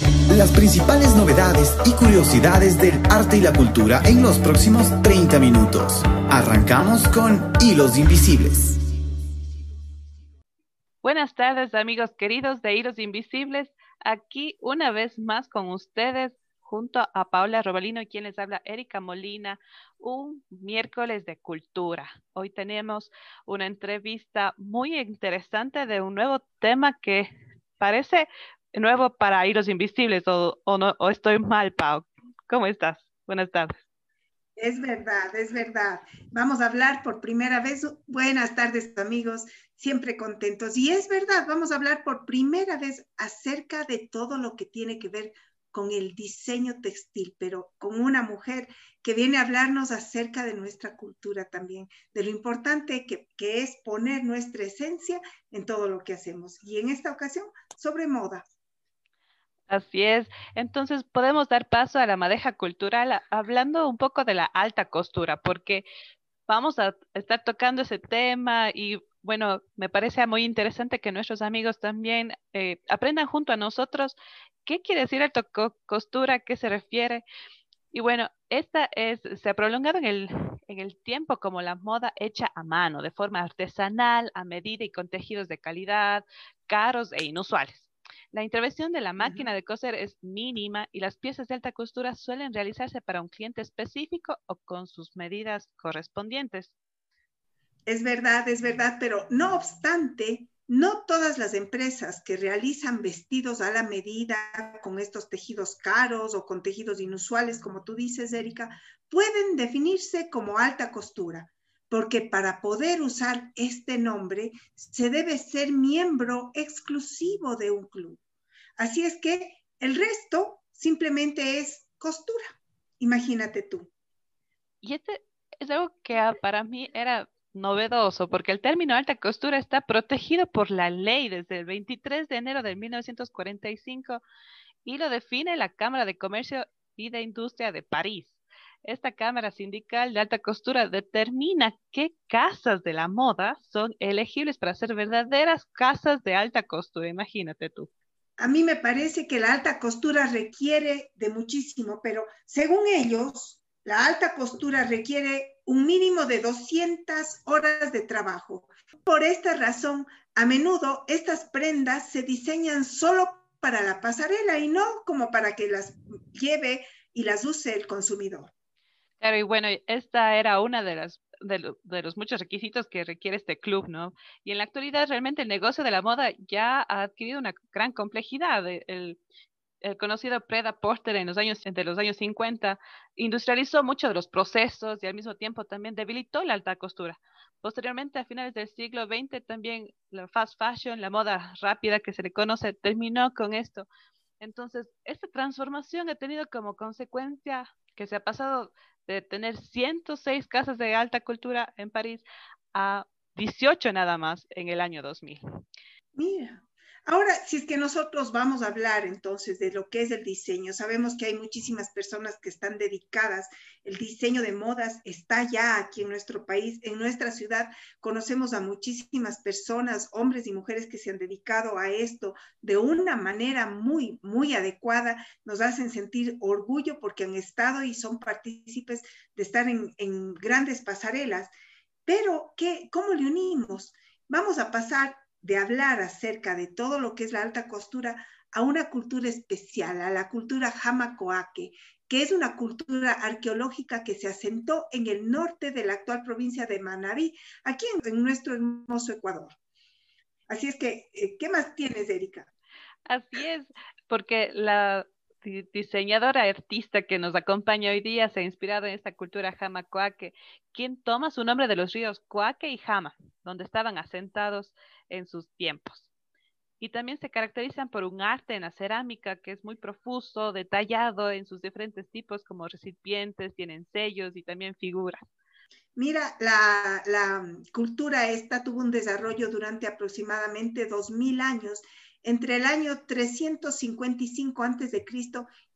Las principales novedades y curiosidades del arte y la cultura en los próximos 30 minutos. Arrancamos con Hilos Invisibles. Buenas tardes amigos queridos de Hilos Invisibles. Aquí una vez más con ustedes junto a Paula Robalino, quien les habla Erika Molina, un miércoles de cultura. Hoy tenemos una entrevista muy interesante de un nuevo tema que parece nuevo para Hilos Invisibles, o, no, o estoy mal, Pau. ¿Cómo estás? Buenas tardes. Es verdad, es verdad. Vamos a hablar por primera vez. Buenas tardes, amigos, siempre contentos. Y es verdad, vamos a hablar por primera vez acerca de todo lo que tiene que ver con el diseño textil, pero con una mujer que viene a hablarnos acerca de nuestra cultura también, de lo importante que, que, es poner nuestra esencia en todo lo que hacemos. Y en esta ocasión, sobre moda. Así es. Entonces, podemos dar paso a la madeja cultural hablando un poco de la alta costura, porque vamos a estar tocando ese tema y bueno, me parece muy interesante que nuestros amigos también eh, aprendan junto a nosotros ¿Qué quiere decir alta costura? ¿Qué se refiere? Y bueno, esta es, se ha prolongado en el, en el tiempo como la moda hecha a mano, de forma artesanal, a medida y con tejidos de calidad, caros e inusuales. La intervención de la máquina de coser es mínima y las piezas de alta costura suelen realizarse para un cliente específico o con sus medidas correspondientes. Es verdad, es verdad, pero no obstante, no todas las empresas que realizan vestidos a la medida con estos tejidos caros o con tejidos inusuales, como tú dices, Erika, pueden definirse como alta costura, porque para poder usar este nombre se debe ser miembro exclusivo de un club. Así es que el resto simplemente es costura. Imagínate tú. Y este es algo que para mí era novedoso porque el término alta costura está protegido por la ley desde el 23 de enero de 1945 y lo define la Cámara de Comercio y de Industria de París. Esta Cámara Sindical de Alta Costura determina qué casas de la moda son elegibles para ser verdaderas casas de alta costura. Imagínate tú. A mí me parece que la alta costura requiere de muchísimo, pero según ellos, la alta costura requiere un mínimo de 200 horas de trabajo. Por esta razón, a menudo estas prendas se diseñan solo para la pasarela y no como para que las lleve y las use el consumidor. Claro, y bueno, esta era una de las de, los muchos requisitos que requiere este club, ¿no? Y en la actualidad realmente el negocio de la moda ya ha adquirido una gran complejidad. El, el conocido Preda Porter en los años, entre los años 50, industrializó muchos de los procesos y al mismo tiempo también debilitó la alta costura. Posteriormente, a finales del siglo XX, también la fast fashion, la moda rápida que se le conoce, terminó con esto. Entonces, esta transformación ha tenido como consecuencia que se ha pasado de tener 106 casas de alta cultura en París a 18 nada más en el año 2000. Mira, Ahora, si es que nosotros vamos a hablar entonces de lo que es el diseño, sabemos que hay muchísimas personas que están dedicadas, el diseño de modas está ya aquí en nuestro país, en nuestra ciudad, conocemos a muchísimas personas, hombres y mujeres que se han dedicado a esto de una manera muy, muy adecuada, nos hacen sentir orgullo porque han estado y son partícipes de estar en, en grandes pasarelas. Pero, ¿qué, ¿cómo le unimos? Vamos a pasar de hablar acerca de todo lo que es la alta costura a una cultura especial, a la cultura Hamacoaque, que es una cultura arqueológica que se asentó en el norte de la actual provincia de Manabí, aquí en, nuestro hermoso Ecuador. Así es que, eh, ¿qué más tienes, Erika? Así es, porque la diseñadora artista que nos acompaña hoy día se ha inspirado en esta cultura Hamacoaque, quien toma su nombre de los ríos Coaque y Jama, donde estaban asentados en sus tiempos. Y también se caracterizan por un arte en la cerámica que es muy profuso, detallado en sus diferentes tipos como recipientes, tienen sellos y también figuras. Mira, la, la cultura esta tuvo un desarrollo durante aproximadamente 2000 años entre el año 355 a.C.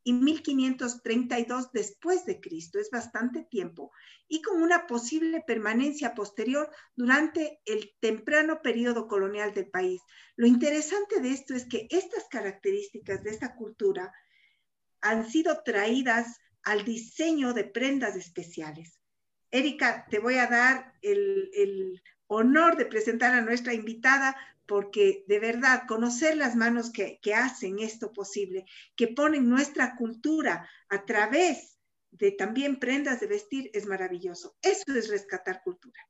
y 1532 después de Cristo, es bastante tiempo, y con una posible permanencia posterior durante el temprano periodo colonial del país. Lo interesante de esto es que estas características de esta cultura han sido traídas al diseño de prendas especiales. Erika, te voy a dar el, el honor de presentar a nuestra invitada porque de verdad conocer las manos que, hacen esto posible, que ponen nuestra cultura a través de también prendas de vestir, es maravilloso. Eso es rescatar cultura.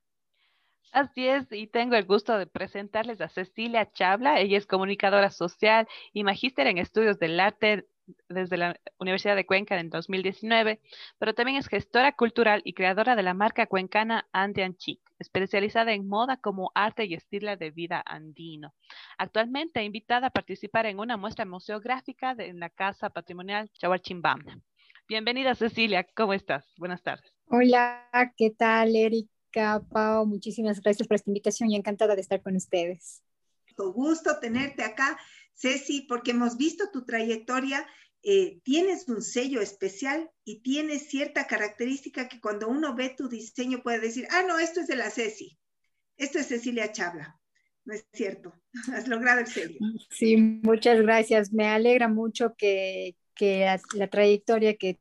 Así es, y tengo el gusto de presentarles a Cecilia Chabla. Ella es comunicadora social y magíster en estudios del arte desde la Universidad de Cuenca en 2019, pero también es gestora cultural y creadora de la marca cuencana Andean Chic, especializada en moda como arte y estilo de vida andino. Actualmente invitada a participar en una muestra museográfica en la Casa Patrimonial Chahualchimbam. Bienvenida Cecilia, ¿cómo estás? Buenas tardes. Hola, ¿qué tal Erika, Pau? Muchísimas gracias por esta invitación y encantada de estar con ustedes. Con gusto tenerte acá Ceci, porque hemos visto tu trayectoria, eh, tienes un sello especial y tienes cierta característica que cuando uno ve tu diseño puede decir, ah, no, esto es de la Ceci, esto es Cecilia Chabla. No es cierto, has logrado el sello. Sí, muchas gracias. Me alegra mucho que, la, trayectoria que he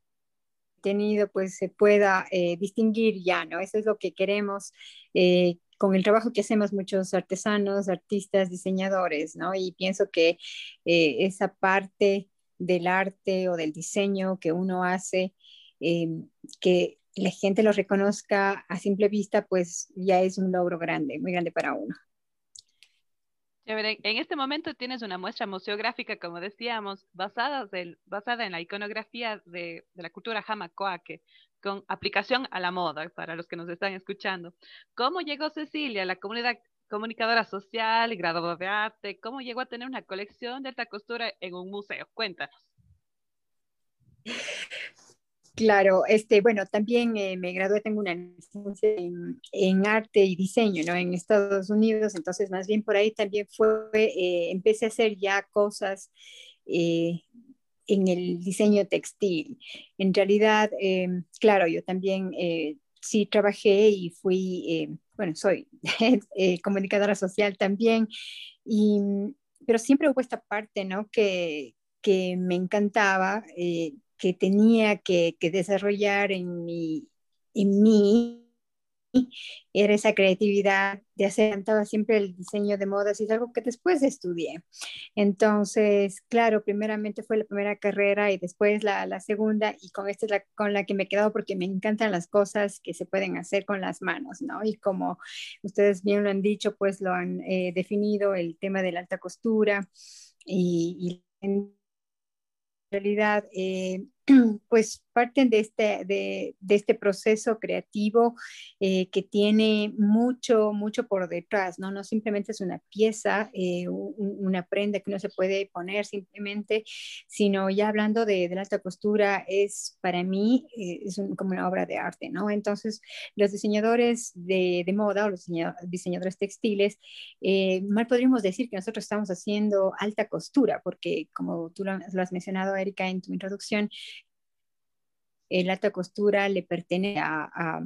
tenido pues se pueda eh, distinguir ya, ¿no? Eso es lo que queremos, eh, con el trabajo que hacemos muchos artesanos, artistas, diseñadores, ¿no? Y pienso que eh, esa parte del arte o del diseño que uno hace, eh, que la gente lo reconozca a simple vista, pues ya es un logro grande, muy grande para uno. En este momento tienes una muestra museográfica, como decíamos, basada, en la iconografía de, la cultura jamacoaque, con aplicación a la moda, para los que nos están escuchando. ¿Cómo llegó Cecilia la comunidad comunicadora social y graduada de arte? ¿Cómo llegó a tener una colección de esta costura en un museo? Cuéntanos. Claro, este, bueno, también eh, me gradué, tengo una licencia en, arte y diseño, ¿no? En Estados Unidos, entonces más bien por ahí también fue, eh, empecé a hacer ya cosas eh, en el diseño textil. En realidad, eh, claro, yo también eh, sí trabajé y fui, eh, bueno, soy comunicadora social también, y, pero siempre hubo esta parte, ¿no? Que, que me encantaba, que tenía que, que desarrollar en mi, en mí era esa creatividad de hacer, siempre el diseño de modas y es algo que después estudié. Entonces, claro, primeramente fue la primera carrera y después la, la segunda y con esta es la con la que me he quedado porque me encantan las cosas que se pueden hacer con las manos, ¿no? Y como ustedes bien lo han dicho, pues lo han eh, definido el tema de la alta costura y, y en realidad eh, pues parten de este, de, este proceso creativo eh, que tiene mucho, mucho por detrás, ¿no? No simplemente es una pieza, eh, una prenda que no se puede poner simplemente, sino ya hablando de, la alta costura, es para mí eh, es como una obra de arte, ¿no? Entonces, los diseñadores de, moda o los diseñadores textiles, mal podríamos decir que nosotros estamos haciendo alta costura, porque como tú lo, lo has mencionado, Erika, en tu introducción, el alta costura le pertenece a,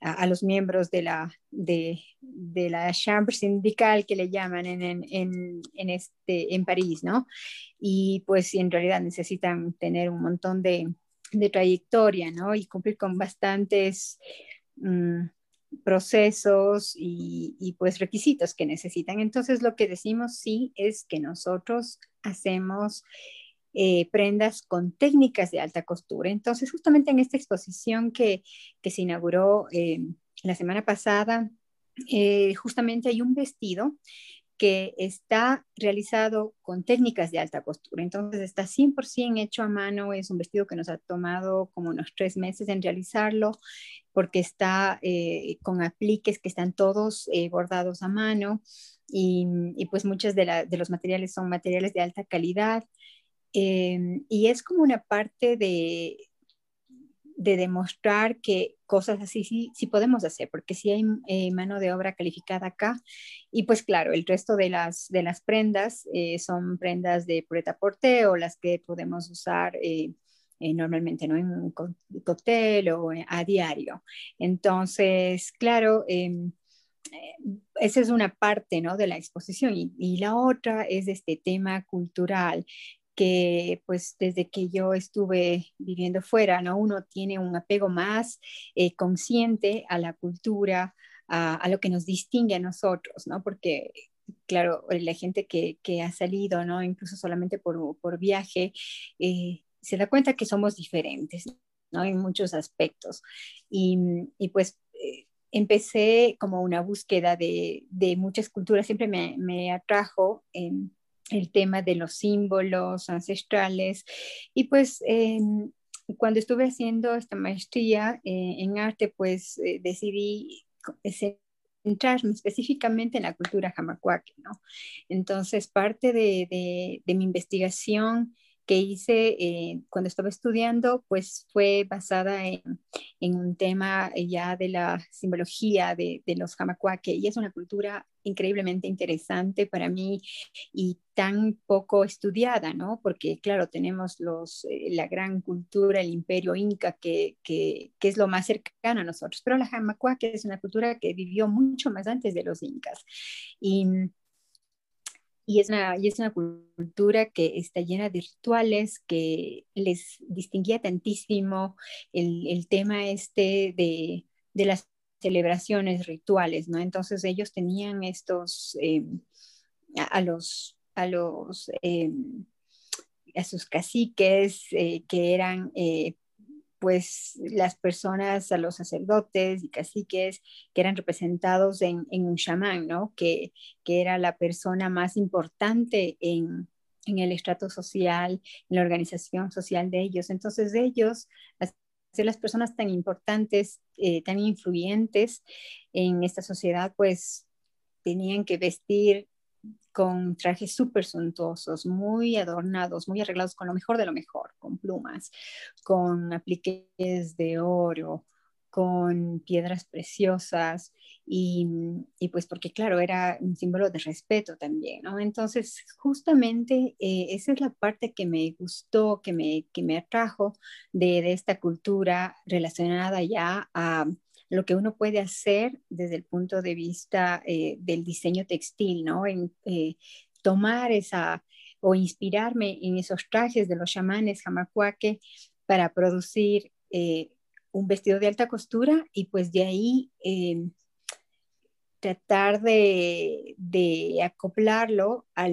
a, los miembros de la, de, de, la chambre sindical que le llaman en, en, en, este, en París, ¿no? Y pues en realidad necesitan tener un montón de, de trayectoria, ¿no? Y cumplir con bastantes mm, procesos y, y, pues requisitos que necesitan. Entonces lo que decimos sí es que nosotros hacemos eh, prendas con técnicas de alta costura. Entonces, justamente en esta exposición que, que se inauguró eh, la semana pasada, eh, justamente hay un vestido que está realizado con técnicas de alta costura. Entonces está 100% hecho a mano, es un vestido que nos ha tomado como unos tres meses en realizarlo, porque está con apliques que están todos bordados a mano y, pues muchos de, los materiales son materiales de alta calidad. Em, y es como una parte de, de demostrar que cosas así sí, sí podemos hacer, porque sí hay eh, mano de obra calificada acá. Y pues claro, el resto de las, de las prendas eh, son prendas de pureta porte o las que podemos usar eh, normalmente ¿no? en un cóctel o a diario. Entonces, claro, em, esa es una parte ¿no? de la exposición y, y, la otra es este tema cultural que pues desde que yo estuve viviendo fuera, ¿no? Uno tiene un apego más eh, consciente a la cultura, a, lo que nos distingue a nosotros, ¿no? Porque claro, la gente que, que ha salido, ¿no? Incluso solamente por, por viaje, eh, se da cuenta que somos diferentes, ¿no? En muchos aspectos. Y, y pues eh, empecé como una búsqueda de, de muchas culturas, siempre me, me atrajo. en el tema de los símbolos ancestrales. Y pues em, cuando estuve haciendo esta maestría eh, en arte, pues eh, decidí centrarme específicamente en la cultura jamacuaque, ¿no? Entonces, parte de, de mi investigación que hice eh, cuando estaba estudiando, pues fue basada en, un tema ya de la simbología de, los jamacuaque y es una cultura increíblemente interesante para mí y tan poco estudiada, ¿no? Porque claro, tenemos los, eh, la gran cultura, el imperio inca, que, que, que, es lo más cercano a nosotros, pero la jamacuaque es una cultura que vivió mucho más antes de los incas. Y y es, una, y es una cultura que está llena de rituales que les distinguía tantísimo el, el tema este de, de, las celebraciones rituales, ¿no? Entonces ellos tenían estos, eh, a, los, a los, eh, a sus caciques eh, que eran pues las personas, a los sacerdotes y caciques que eran representados en, un chamán, ¿no? Que, que, era la persona más importante en, en, el estrato social, en la organización social de ellos. Entonces ellos, ser las personas tan importantes, eh, tan influyentes en esta sociedad, pues tenían que vestir con trajes súper suntuosos, muy adornados, muy arreglados con lo mejor de lo mejor, con plumas, con apliques de oro, con piedras preciosas y, y, pues porque claro, era un símbolo de respeto también, ¿no? Entonces, justamente eh, esa es la parte que me gustó, que me, que me atrajo de, de esta cultura relacionada ya a lo que uno puede hacer desde el punto de vista eh, del diseño textil, ¿no? En, eh, tomar esa o inspirarme en esos trajes de los chamanes jamacuaque para producir eh, un vestido de alta costura y pues de ahí tratar de, acoplarlo a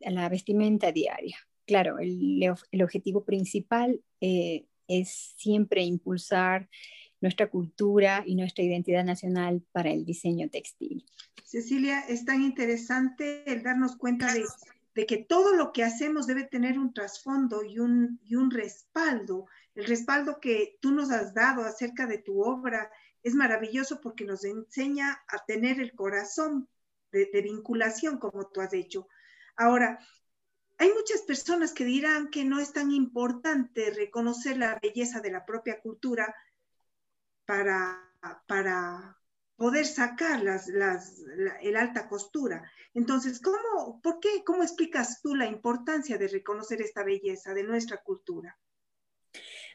la vestimenta diaria. Claro, el objetivo principal es siempre impulsar nuestra cultura y nuestra identidad nacional para el diseño textil. Cecilia, es tan interesante el darnos cuenta de, que todo lo que hacemos debe tener un trasfondo y un, y un respaldo. El respaldo que tú nos has dado acerca de tu obra es maravilloso porque nos enseña a tener el corazón de, de vinculación, como tú has hecho. Ahora, hay muchas personas que dirán que no es tan importante reconocer la belleza de la propia cultura para, para poder sacar las, el alta costura. Entonces, ¿cómo, por qué, cómo explicas tú la importancia de reconocer esta belleza de nuestra cultura?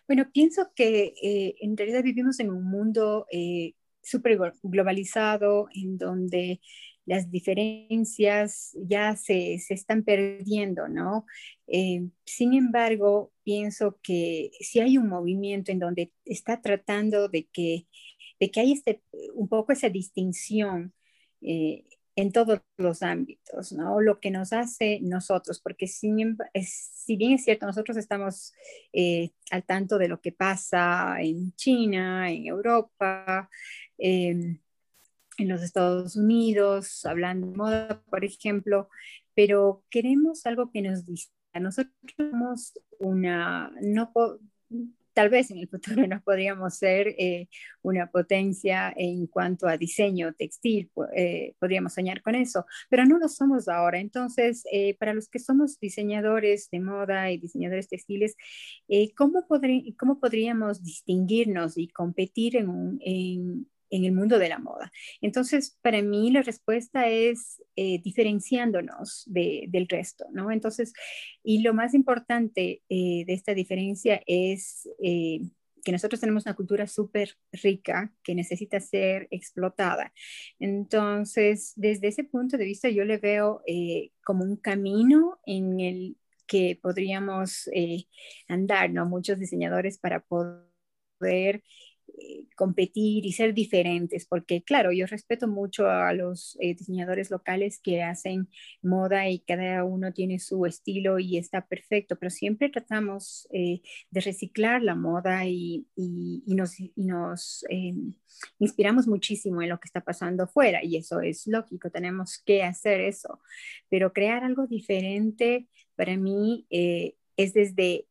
Bueno, pienso que eh, en realidad vivimos en un mundo eh, súper globalizado en donde las diferencias ya se, se están perdiendo, ¿no? Eh, sin embargo, pienso que si hay un movimiento en donde está tratando de que, de que hay este, un poco esa distinción eh, en todos los ámbitos, ¿no? Lo que nos hace nosotros, porque si, si bien es cierto, nosotros estamos eh, al tanto de lo que pasa en China, en Europa, em, en los Estados Unidos, hablando de moda, por ejemplo, pero queremos algo que nos distinga. Nosotros somos una, no, tal vez en el futuro no podríamos ser eh, una potencia en cuanto a diseño textil, eh, podríamos soñar con eso, pero no lo somos ahora. Entonces, eh, para los que somos diseñadores de moda y diseñadores textiles, ¿cómo, ¿cómo, podríamos distinguirnos y competir en, en, en el mundo de la moda. Entonces, para mí la respuesta es eh, diferenciándonos del resto, ¿no? Entonces, y lo más importante eh, de esta diferencia es eh, que nosotros tenemos una cultura súper rica que necesita ser explotada. Entonces, desde ese punto de vista, yo le veo como un camino en el que podríamos andar, ¿no? Muchos diseñadores para poder eh, competir y ser diferentes, porque claro, yo respeto mucho a los eh, diseñadores locales que hacen moda y cada uno tiene su estilo y está perfecto, pero siempre tratamos eh, de reciclar la moda y, y, nos, inspiramos muchísimo en lo que está pasando afuera y eso es lógico, tenemos que hacer eso, pero crear algo diferente para mí es desde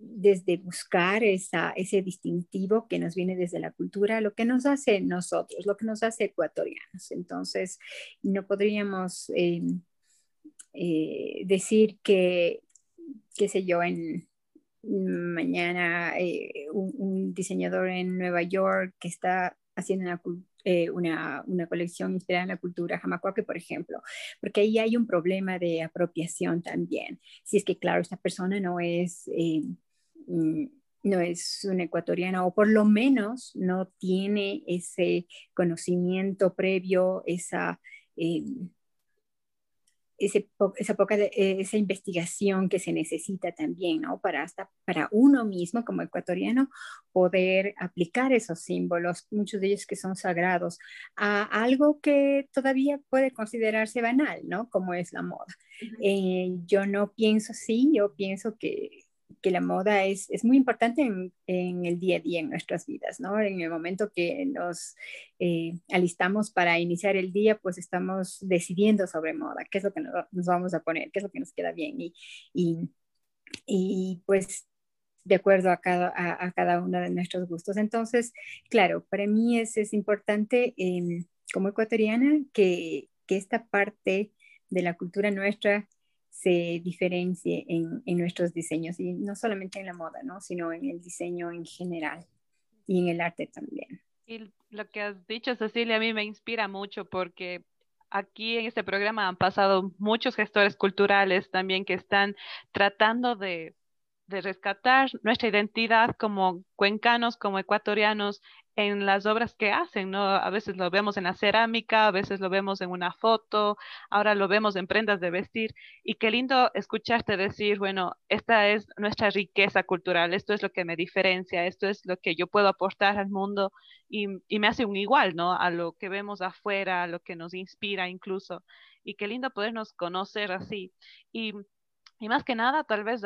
desde buscar esa, ese distintivo que nos viene desde la cultura, lo que nos hace nosotros, lo que nos hace ecuatorianos. Entonces, no podríamos eh, eh, decir que, qué sé yo, en mañana eh, un, diseñador en Nueva York que está haciendo una, una, colección inspirada en la cultura jamacuaque, por ejemplo, porque ahí hay un problema de apropiación también. Si es que, claro, esta persona no es no es un ecuatoriano o por lo menos no tiene ese conocimiento previo, esa, eh, esa, poca eh, esa investigación que se necesita también, ¿no? Para, hasta, para uno mismo como ecuatoriano poder aplicar esos símbolos, muchos de ellos que son sagrados, a algo que todavía puede considerarse banal, ¿no? Como es la moda. Eh, yo no pienso así, yo pienso que que la moda es, es muy importante en, en, el día a día en nuestras vidas, ¿no? En el momento que nos eh, alistamos para iniciar el día, pues estamos decidiendo sobre moda, qué es lo que nos, vamos a poner, qué es lo que nos queda bien y, y, y pues de acuerdo a cada, a, cada uno de nuestros gustos. Entonces, claro, para mí es, es importante em, como ecuatoriana que, que esta parte de la cultura nuestra se diferencie en, en, nuestros diseños y no solamente en la moda, ¿no? sino en el diseño en general y en el arte también. Y lo que has dicho, Cecilia, a mí me inspira mucho porque aquí en este programa han pasado muchos gestores culturales también que están tratando de, de rescatar nuestra identidad como cuencanos, como ecuatorianos en las obras que hacen, ¿no? A veces lo vemos en la cerámica, a veces lo vemos en una foto, ahora lo vemos en prendas de vestir. Y qué lindo escucharte decir, bueno, esta es nuestra riqueza cultural, esto es lo que me diferencia, esto es lo que yo puedo aportar al mundo y, me hace un igual, ¿no? A lo que vemos afuera, a lo que nos inspira incluso. Y qué lindo podernos conocer así. Y, más que nada, tal vez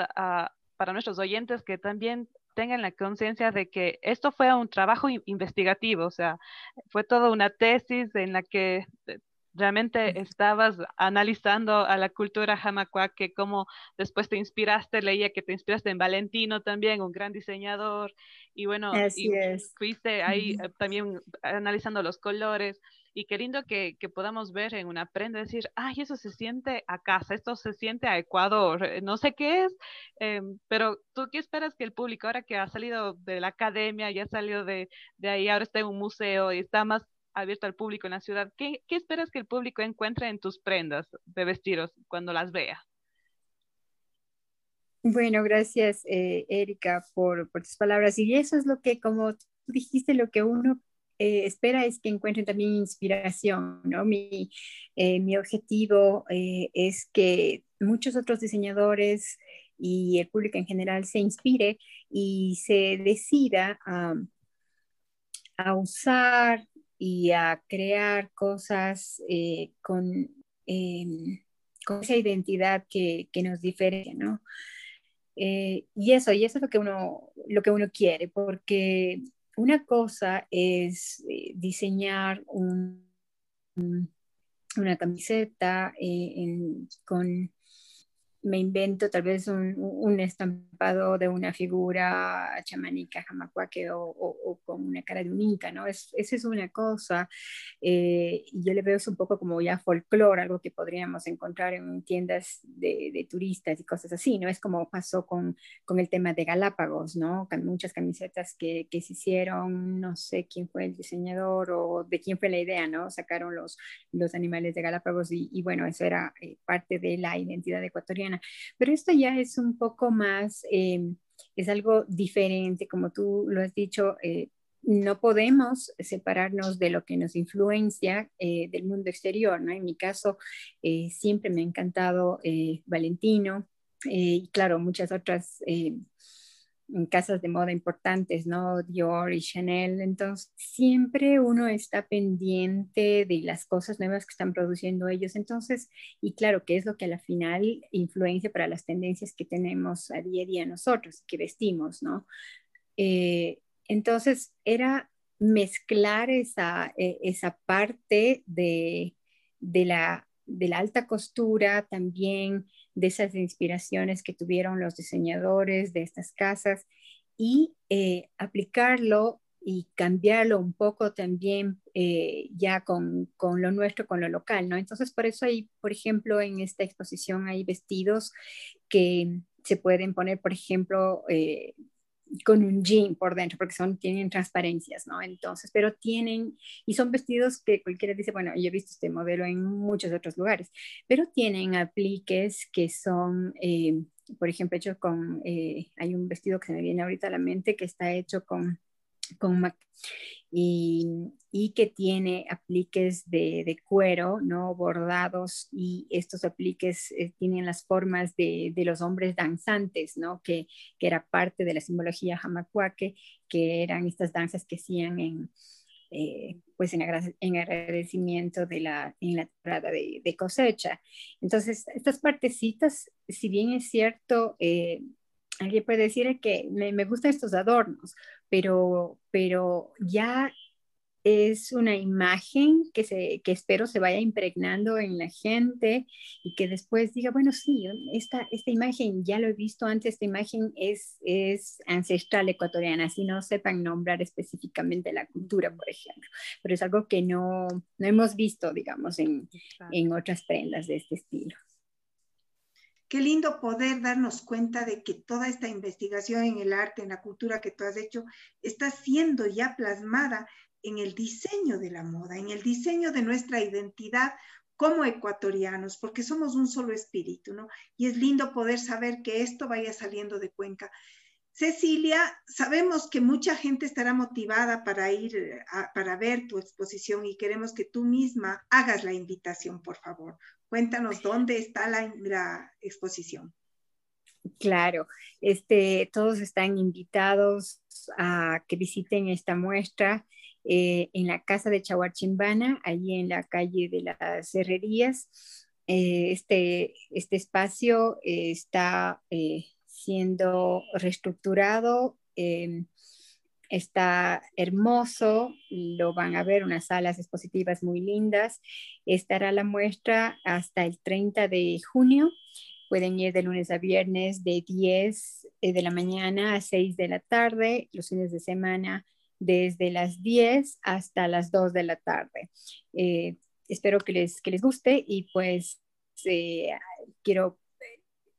para nuestros oyentes que también tengan la conciencia de que esto fue un trabajo investigativo, o sea, fue toda una tesis en la que eh, realmente estabas analizando a la cultura que como después te inspiraste, leía que te inspiraste en Valentino también, un gran diseñador, y bueno, fuiste ahí eh, también analizando los colores. Y qué lindo que, que, podamos ver en una prenda, decir, ay, eso se siente a casa, esto se siente a Ecuador, eh, no sé qué es, em, pero tú qué esperas que el público, ahora que ha salido de la academia, ya salió de, de ahí, ahora está en un museo y está más abierto al público en la ciudad, ¿qué, qué esperas que el público encuentre en tus prendas de vestidos cuando las vea? Bueno, gracias, eh, Erika, por, por, tus palabras. Y eso es lo que, como dijiste, lo que uno eh, espera es que encuentren también inspiración, ¿no? Mi, eh, mi objetivo eh, es que muchos otros diseñadores y el público en general se inspire y se decida a, a usar y a crear cosas con, em, con esa identidad que, que nos diferencia, ¿no? y eso, y eso es lo que uno, lo que uno quiere, porque una cosa es eh, diseñar una camiseta eh, con, me invento tal vez un, estampado de una figura chamánica jamacuaque o, o, con una cara de un inca, ¿no? Es, esa es una cosa. Eh, y yo le veo eso un poco como ya folclore, algo que podríamos encontrar en tiendas de, turistas y cosas así, ¿no? Es como pasó con, con el tema de Galápagos, ¿no? Muchas camisetas que, que, se hicieron, no sé quién fue el diseñador o de quién fue la idea, ¿no? Sacaron los, los animales de Galápagos y, y bueno, eso era eh, parte de la identidad ecuatoriana pero esto ya es un poco más, eh, es algo diferente, como tú lo has dicho. Eh, no podemos separarnos de lo que nos influencia eh, del mundo exterior, ¿no? En mi caso, siempre me ha encantado Valentino y claro, muchas otras en casas de moda importantes, ¿no? Dior y Chanel. Entonces, siempre uno está pendiente de las cosas nuevas que están produciendo ellos. Entonces, y claro, que es lo que a la final influencia para las tendencias que tenemos a día a día nosotros, que vestimos, ¿no? Eh, entonces, era mezclar esa, e, esa parte de, de, la, de la alta costura también de esas inspiraciones que tuvieron los diseñadores de estas casas y eh, aplicarlo y cambiarlo un poco también eh, ya con, con, lo nuestro, con lo local, ¿no? Entonces, por eso hay, por ejemplo, en esta exposición hay vestidos que se pueden poner, por ejemplo, eh, con un jean por dentro, porque son, tienen transparencias, ¿no? Entonces, pero tienen, y son vestidos que cualquiera dice, bueno, yo he visto este modelo en muchos otros lugares, pero tienen apliques que son, eh, por ejemplo, hechos con, eh, hay un vestido que se me viene ahorita a la mente que está hecho con con y, y, que tiene apliques de, de, cuero, ¿no? Bordados y estos apliques eh, tienen las formas de, de, los hombres danzantes, ¿no? Que, que, era parte de la simbología jamacuaque, que eran estas danzas que hacían en, eh, pues en, agradecimiento de la, en la temporada de, de, cosecha. Entonces, estas partecitas, si bien es cierto, eh, alguien puede decir que me, me, gustan estos adornos, pero, pero ya es una imagen que, se, que espero se vaya impregnando en la gente y que después diga, bueno, sí, esta, esta imagen ya lo he visto antes, esta imagen es, es ancestral ecuatoriana, si no sepan nombrar específicamente la cultura, por ejemplo, pero es algo que no, no hemos visto, digamos, en, en otras prendas de este estilo. Qué lindo poder darnos cuenta de que toda esta investigación en el arte, en la cultura que tú has hecho, está siendo ya plasmada en el diseño de la moda, en el diseño de nuestra identidad como ecuatorianos, porque somos un solo espíritu, ¿no? Y es lindo poder saber que esto vaya saliendo de Cuenca. Cecilia, sabemos que mucha gente estará motivada para ir para ver tu exposición y queremos que tú misma hagas la invitación, por favor. Cuéntanos dónde está la, exposición. Claro, este, todos están invitados a que visiten esta muestra eh, en la casa de Chahuarchimbana, allí en la calle de las Herrerías. Eh, este, este espacio eh, está siendo reestructurado está hermoso, lo van a ver, unas salas expositivas muy lindas. Estará la muestra hasta el 30 de junio. Pueden ir de lunes a viernes de 10 eh, de la mañana a 6 de la tarde, los fines de semana desde las 10 hasta las 2 de la tarde. Eh, espero que les, que les guste y pues eh, quiero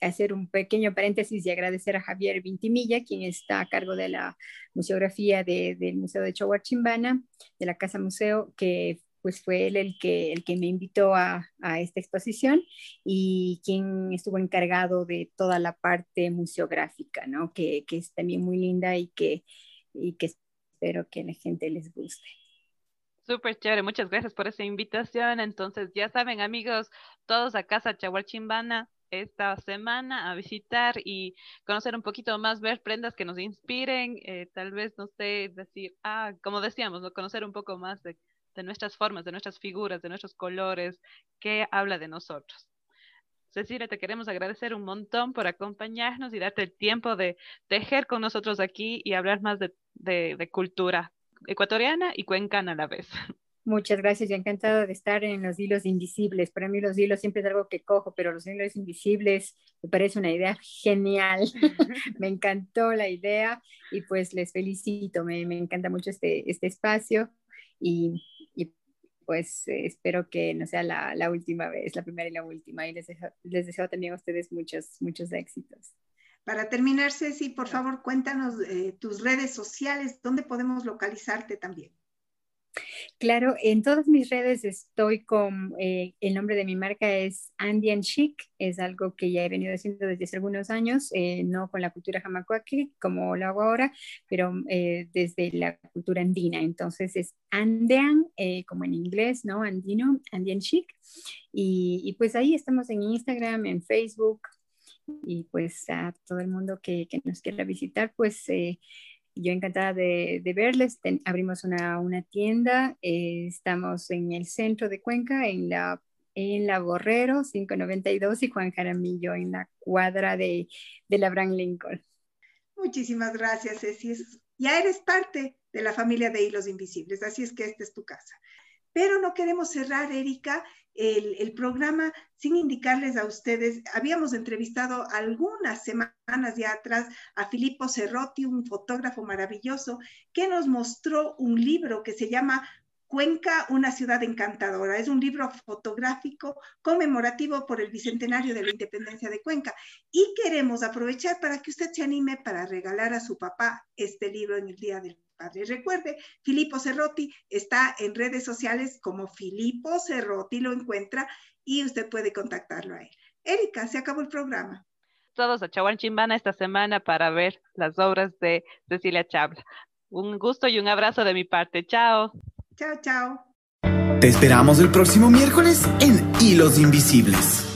hacer un pequeño paréntesis y agradecer a Javier Vintimilla, quien está a cargo de la museografía del Museo de Chimbana, de la Casa Museo, que pues fue él el que, el que me invitó a, a, esta exposición y quien estuvo encargado de toda la parte museográfica, ¿no? Que, que es también muy linda y que, y que espero que la gente les guste. Súper chévere, muchas gracias por esa invitación. Entonces, ya saben, amigos, todos a Casa Chimbana esta semana a visitar y conocer un poquito más, ver prendas que nos inspiren, eh, tal vez, no sé, decir, ah, como decíamos, ¿no? conocer un poco más de, nuestras formas, de nuestras figuras, de nuestros colores, que habla de nosotros. Cecilia, te queremos agradecer un montón por acompañarnos y darte el tiempo de tejer con nosotros aquí y hablar más de, de, de cultura ecuatoriana y cuencana a la vez. Muchas gracias, yo encantada de estar en los hilos invisibles. Para mí los hilos siempre es algo que cojo, pero los hilos invisibles me parece una idea genial. me encantó la idea y pues les felicito, me, me encanta mucho este, este espacio y, y pues eh, espero que no sea la, la, última vez, la primera y la última y les, les deseo también a ustedes muchos, muchos éxitos. Para terminar, Ceci, por favor, cuéntanos eh, tus redes sociales, dónde podemos localizarte también. Claro, en todas mis redes estoy con, eh, el nombre de mi marca es Andean Chic, es algo que ya he venido haciendo desde hace algunos años, eh, no con la cultura jamacuaqui como lo hago ahora, pero eh, desde la cultura andina. Entonces es Andean, como en inglés, ¿no? Andino, Andean Chic. Y, y, pues ahí estamos en Instagram, en Facebook, y pues a todo el mundo que, que nos quiera visitar, pues yo encantada de, verles. abrimos una, tienda, eh, estamos en el centro de Cuenca, en la, en la Borrero 592 y Juan Jaramillo, en la cuadra de, de la Abraham Lincoln. Muchísimas gracias, Ceci. Ya eres parte de la familia de Hilos Invisibles, así es que esta es tu casa. Pero no queremos cerrar, Erika, el, programa sin indicarles a ustedes. Habíamos entrevistado algunas semanas ya atrás a Filippo Cerrotti, un fotógrafo maravilloso, que nos mostró un libro que se llama Cuenca, una ciudad encantadora. Es un libro fotográfico conmemorativo por el bicentenario de la independencia de Cuenca. Y queremos aprovechar para que usted se anime para regalar a su papá este libro en el Día del Padre. Recuerde, Filippo Cerrotti está en redes sociales como Filippo Cerrotti, lo encuentra y usted puede contactarlo a él. Erika, se acabó el programa. Todos a Chahuan Chimbana esta semana para ver las obras de Cecilia Chabla. Un gusto y un abrazo de mi parte. Chao. Chao, chao. Te esperamos el próximo miércoles en Hilos Invisibles.